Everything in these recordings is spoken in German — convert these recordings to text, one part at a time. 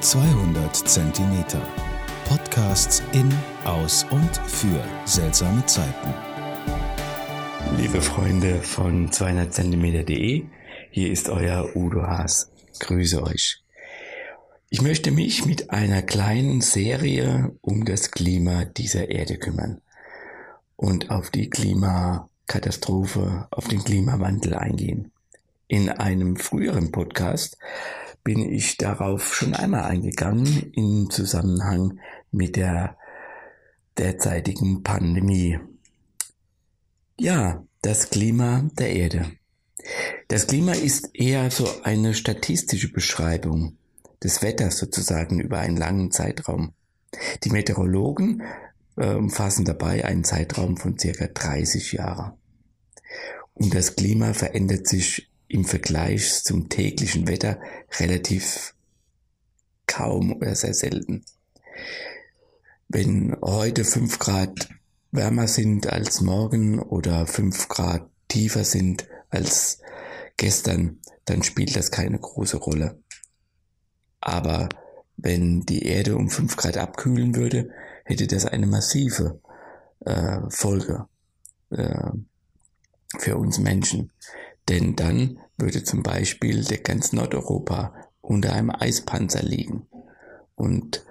200 Zentimeter. Podcasts in, aus und für seltsame Zeiten. Liebe Freunde von 200 Zentimeter.de, hier ist euer Udo Haas. Grüße euch. Ich möchte mich mit einer kleinen Serie um das Klima dieser Erde kümmern und auf die Klimakatastrophe, auf den Klimawandel eingehen. In einem früheren Podcast bin ich darauf schon einmal eingegangen im Zusammenhang mit der derzeitigen Pandemie. Ja, das Klima der Erde. Das Klima ist eher so eine statistische Beschreibung des Wetters sozusagen über einen langen Zeitraum. Die Meteorologen äh, umfassen dabei einen Zeitraum von circa 30 Jahren. Und das Klima verändert sich im Vergleich zum täglichen Wetter relativ kaum oder sehr selten. Wenn heute fünf Grad wärmer sind als morgen oder fünf Grad tiefer sind als gestern, dann spielt das keine große Rolle. Aber wenn die Erde um fünf Grad abkühlen würde, hätte das eine massive äh, Folge äh, für uns Menschen. Denn dann würde zum Beispiel der ganz Nordeuropa unter einem Eispanzer liegen. Und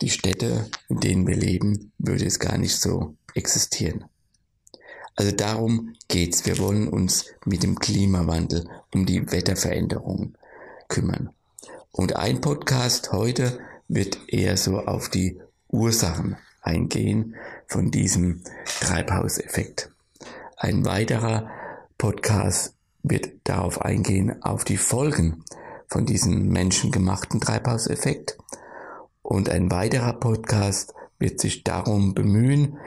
die Städte, in denen wir leben, würde es gar nicht so existieren. Also darum geht's. Wir wollen uns mit dem Klimawandel um die Wetterveränderungen kümmern. Und ein Podcast heute wird eher so auf die Ursachen eingehen von diesem Treibhauseffekt. Ein weiterer Podcast wird darauf eingehen, auf die Folgen von diesem menschengemachten Treibhauseffekt. Und ein weiterer Podcast wird sich darum bemühen,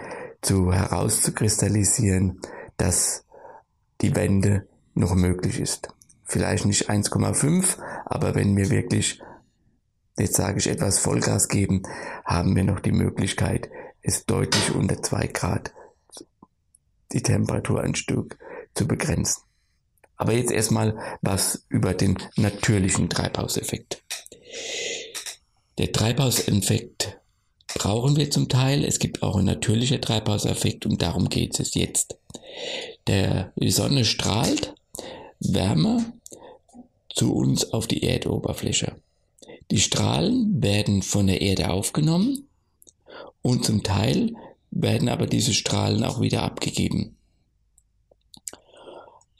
zu herauszukristallisieren, dass die Wende noch möglich ist. Vielleicht nicht 1,5, aber wenn wir wirklich, jetzt sage ich etwas Vollgas geben, haben wir noch die Möglichkeit, es deutlich unter zwei Grad die Temperatur ein Stück zu begrenzen. Aber jetzt erstmal was über den natürlichen Treibhauseffekt. Der Treibhauseffekt brauchen wir zum Teil. Es gibt auch einen natürlichen Treibhauseffekt und darum geht es jetzt. Der, Sonne strahlt Wärme zu uns auf die Erdoberfläche. Die Strahlen werden von der Erde aufgenommen und zum Teil werden aber diese Strahlen auch wieder abgegeben.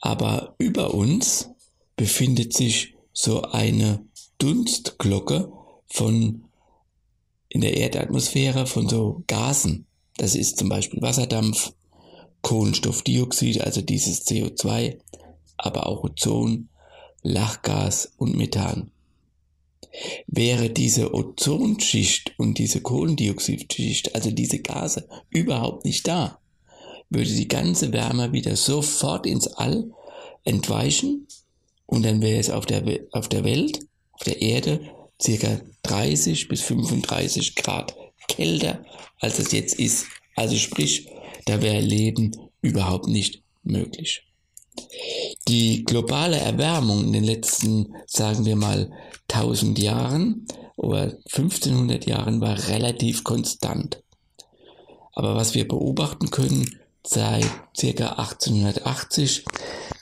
Aber über uns befindet sich so eine Dunstglocke von in der Erdatmosphäre von so Gasen. Das ist zum Beispiel Wasserdampf, Kohlenstoffdioxid, also dieses CO2, aber auch Ozon, Lachgas und Methan. Wäre diese Ozonschicht und diese Kohlendioxidschicht, also diese Gase, überhaupt nicht da, würde die ganze Wärme wieder sofort ins All entweichen und dann wäre es auf der, auf der Welt, auf der Erde, circa 30 bis 35 Grad kälter, als es jetzt ist. Also sprich, da wäre Leben überhaupt nicht möglich. Die globale Erwärmung in den letzten, sagen wir mal, 1000 Jahren oder 1500 Jahren war relativ konstant. Aber was wir beobachten können, seit ca. 1880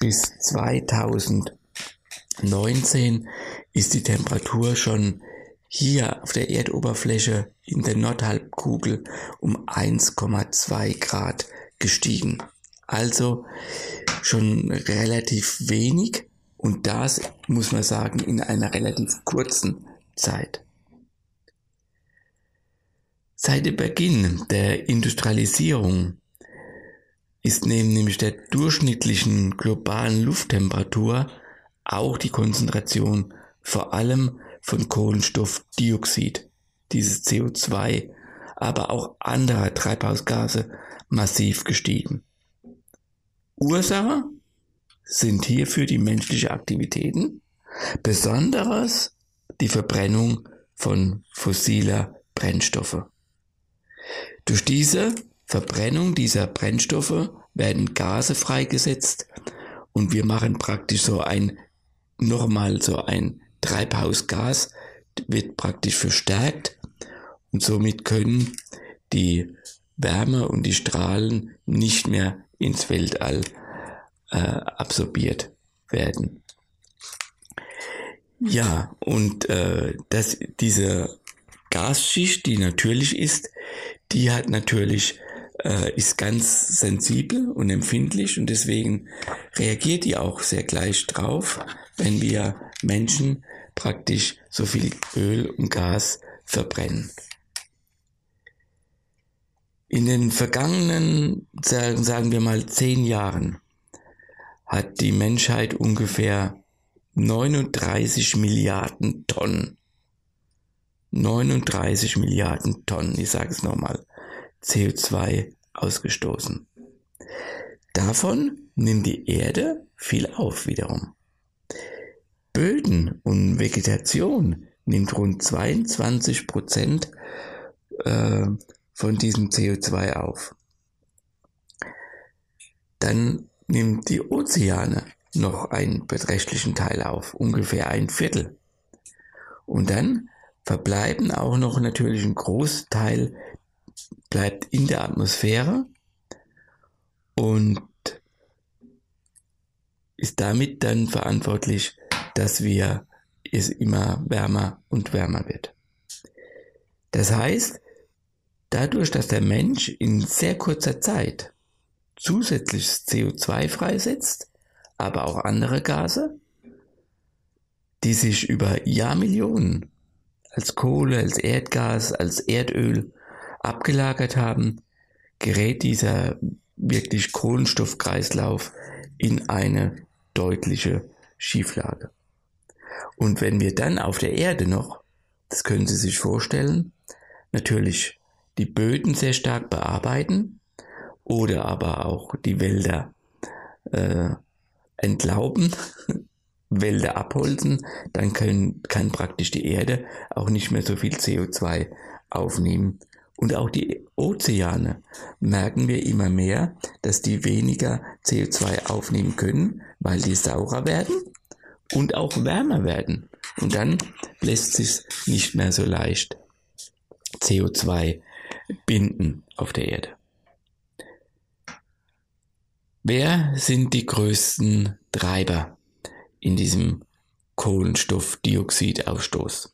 bis 2019 ist die Temperatur schon hier auf der Erdoberfläche in der Nordhalbkugel um 1,2 Grad gestiegen. Also schon relativ wenig und das muss man sagen in einer relativ kurzen Zeit. Seit dem Beginn der Industrialisierung ist neben nämlich der durchschnittlichen globalen Lufttemperatur auch die Konzentration vor allem von Kohlenstoffdioxid, dieses CO2, aber auch anderer Treibhausgase massiv gestiegen. Ursache sind hierfür die menschlichen Aktivitäten, besonders die Verbrennung von fossiler Brennstoffe. Durch diese Verbrennung dieser Brennstoffe werden Gase freigesetzt und wir machen praktisch so ein, nochmal so ein Treibhausgas wird praktisch verstärkt und somit können die Wärme und die Strahlen nicht mehr ins Weltall äh, absorbiert werden. Ja, und äh, das, diese Gasschicht, die natürlich ist, die hat natürlich äh, ist ganz sensibel und empfindlich und deswegen reagiert die auch sehr gleich drauf, wenn wir Menschen praktisch so viel Öl und Gas verbrennen. In den vergangenen, sagen wir mal, zehn Jahren hat die Menschheit ungefähr 39 Milliarden Tonnen, 39 Milliarden Tonnen, ich sage es nochmal, CO2 ausgestoßen. Davon nimmt die Erde viel auf wiederum. Böden und Vegetation nimmt rund 22 Prozent äh, von diesem CO2 auf. Dann nimmt die Ozeane noch einen beträchtlichen Teil auf, ungefähr ein Viertel. Und dann verbleiben auch noch natürlich ein Großteil bleibt in der Atmosphäre und ist damit dann verantwortlich, dass wir es immer wärmer und wärmer wird. Das heißt, dadurch, dass der Mensch in sehr kurzer Zeit zusätzliches CO2 freisetzt, aber auch andere Gase, die sich über Jahrmillionen als Kohle, als Erdgas, als Erdöl abgelagert haben, gerät dieser wirklich Kohlenstoffkreislauf in eine deutliche Schieflage. Und wenn wir dann auf der Erde noch, das können Sie sich vorstellen, natürlich die Böden sehr stark bearbeiten oder aber auch die Wälder äh, entlauben, Wälder abholzen, dann können, kann praktisch die Erde auch nicht mehr so viel CO2 aufnehmen, und auch die Ozeane merken wir immer mehr, dass die weniger CO2 aufnehmen können, weil die saurer werden und auch wärmer werden. Und dann lässt sich nicht mehr so leicht CO2 binden auf der Erde. Wer sind die größten Treiber in diesem Kohlenstoffdioxidausstoß?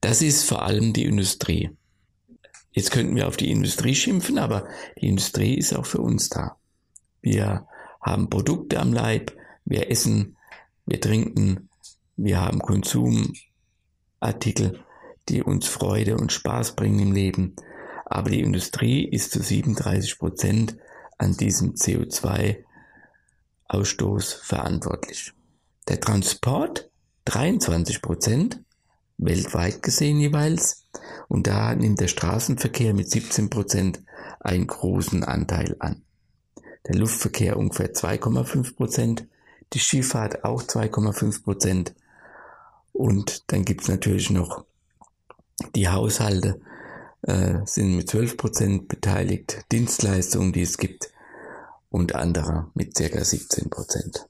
Das ist vor allem die Industrie. Jetzt könnten wir auf die Industrie schimpfen, aber die Industrie ist auch für uns da. Wir haben Produkte am Leib, wir essen, wir trinken, wir haben Konsumartikel, die uns Freude und Spaß bringen im Leben. Aber die Industrie ist zu 37 Prozent an diesem CO2-Ausstoß verantwortlich. Der Transport 23 Prozent weltweit gesehen jeweils. Und da nimmt der Straßenverkehr mit 17 Prozent einen großen Anteil an. Der Luftverkehr ungefähr 2,5 Prozent, die Schifffahrt auch 2,5 Prozent. Und dann gibt's natürlich noch die Haushalte, äh, sind mit 12 Prozent beteiligt, Dienstleistungen, die es gibt, und andere mit circa 17 Prozent.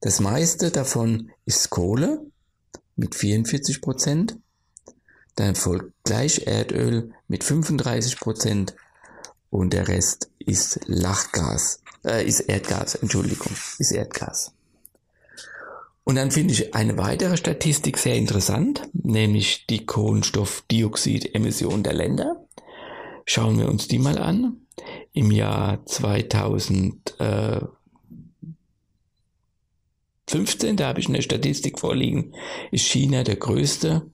Das meiste davon ist Kohle, mit 44 Prozent. Dann folgt gleich Erdöl mit 35 Prozent und der Rest ist Lachgas, äh, ist Erdgas, Entschuldigung, ist Erdgas. Und dann finde ich eine weitere Statistik sehr interessant, nämlich die Kohlenstoffdioxidemission der Länder. Schauen wir uns die mal an. Im Jahr 2000, äh, 15, da habe ich eine Statistik vorliegen, ist China der größte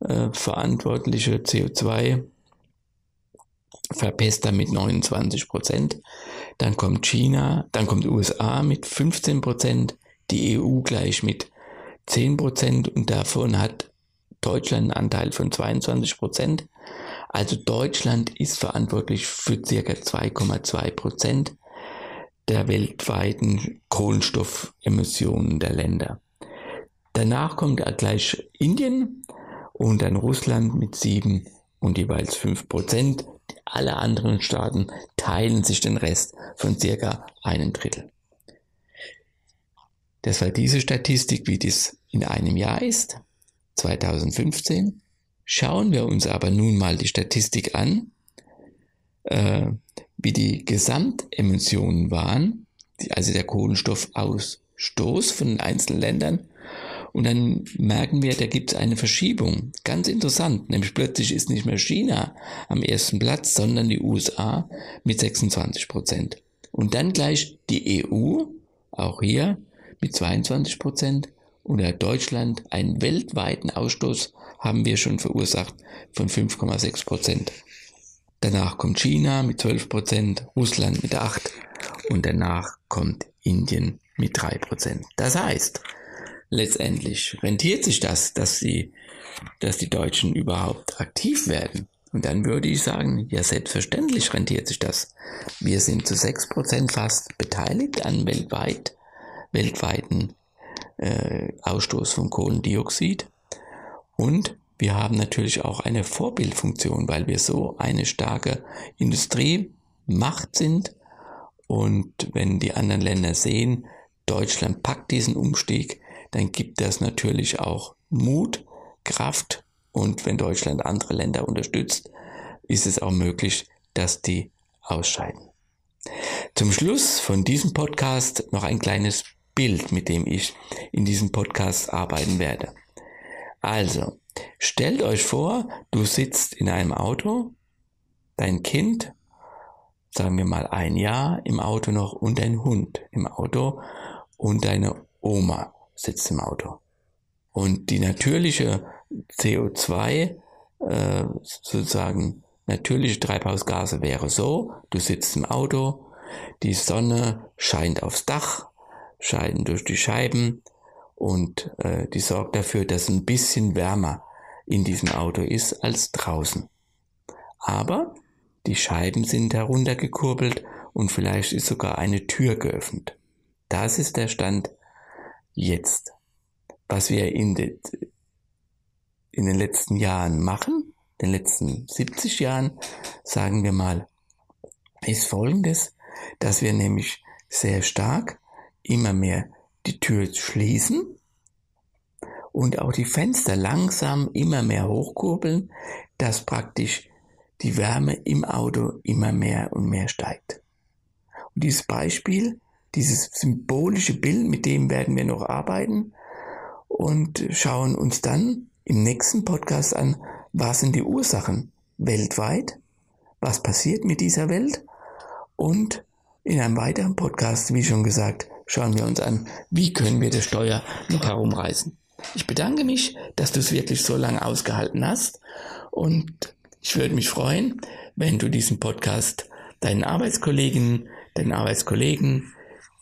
äh, verantwortliche CO2 Verpester mit 29 Prozent. Dann kommt China, dann kommt USA mit 15 Prozent, die EU gleich mit 10 Prozent und davon hat Deutschland einen Anteil von 22 Prozent. Also Deutschland ist verantwortlich für circa 2,2 Prozent der weltweiten Kohlenstoffemissionen der Länder. Danach kommt gleich Indien und dann Russland mit sieben und jeweils fünf Prozent. Alle anderen Staaten teilen sich den Rest von circa einem Drittel. Das war diese Statistik, wie das in einem Jahr ist. 2015. Schauen wir uns aber nun mal die Statistik an, äh, wie die Gesamtemissionen waren, also der Kohlenstoffausstoß von den einzelnen Ländern. Und dann merken wir, da gibt es eine Verschiebung. Ganz interessant, nämlich plötzlich ist nicht mehr China am ersten Platz, sondern die USA mit 26 Prozent. Und dann gleich die EU, auch hier mit 22 Prozent. Und Deutschland einen weltweiten Ausstoß haben wir schon verursacht von 5,6 Prozent. Danach kommt China mit 12 Prozent, Russland mit 8% und danach kommt Indien mit 3 Prozent. Das heißt, letztendlich rentiert sich das, dass die, dass die Deutschen überhaupt aktiv werden. Und dann würde ich sagen, ja, selbstverständlich rentiert sich das. Wir sind zu 6 Prozent fast beteiligt an weltweit, weltweiten äh, Ausstoß von Kohlendioxid. Und wir haben natürlich auch eine Vorbildfunktion, weil wir so eine starke Industriemacht sind. Und wenn die anderen Länder sehen, Deutschland packt diesen Umstieg, dann gibt das natürlich auch Mut, Kraft. Und wenn Deutschland andere Länder unterstützt, ist es auch möglich, dass die ausscheiden. Zum Schluss von diesem Podcast noch ein kleines Bild, mit dem ich in diesem Podcast arbeiten werde. Also, Stellt euch vor, du sitzt in einem Auto, dein Kind, sagen wir mal ein Jahr im Auto noch und dein Hund im Auto und deine Oma sitzt im Auto. Und die natürliche CO2, äh, sozusagen natürliche Treibhausgase wäre so, du sitzt im Auto, die Sonne scheint aufs Dach, scheint durch die Scheiben und äh, die sorgt dafür, dass ein bisschen wärmer in diesem Auto ist als draußen. Aber die Scheiben sind heruntergekurbelt und vielleicht ist sogar eine Tür geöffnet. Das ist der Stand jetzt. Was wir in, de, in den letzten Jahren machen, den letzten 70 Jahren, sagen wir mal, ist folgendes, dass wir nämlich sehr stark immer mehr die Tür schließen und auch die Fenster langsam immer mehr hochkurbeln, dass praktisch die Wärme im Auto immer mehr und mehr steigt. Und dieses Beispiel, dieses symbolische Bild, mit dem werden wir noch arbeiten und schauen uns dann im nächsten Podcast an, was sind die Ursachen weltweit, was passiert mit dieser Welt und in einem weiteren Podcast, wie schon gesagt, schauen wir uns an, wie können wir das Steuer noch herumreißen. Ich bedanke mich, dass du es wirklich so lange ausgehalten hast und ich würde mich freuen, wenn du diesen Podcast deinen Arbeitskolleginnen, deinen Arbeitskollegen,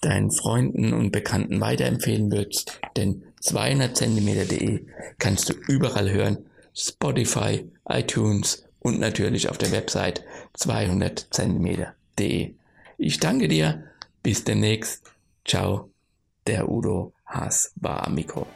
deinen Freunden und Bekannten weiterempfehlen würdest, denn 200 cm.de kannst du überall hören, Spotify, iTunes und natürlich auf der Website 200 cm.de. Ich danke dir, bis demnächst. Ciao, der Udo Haas war am Mikro.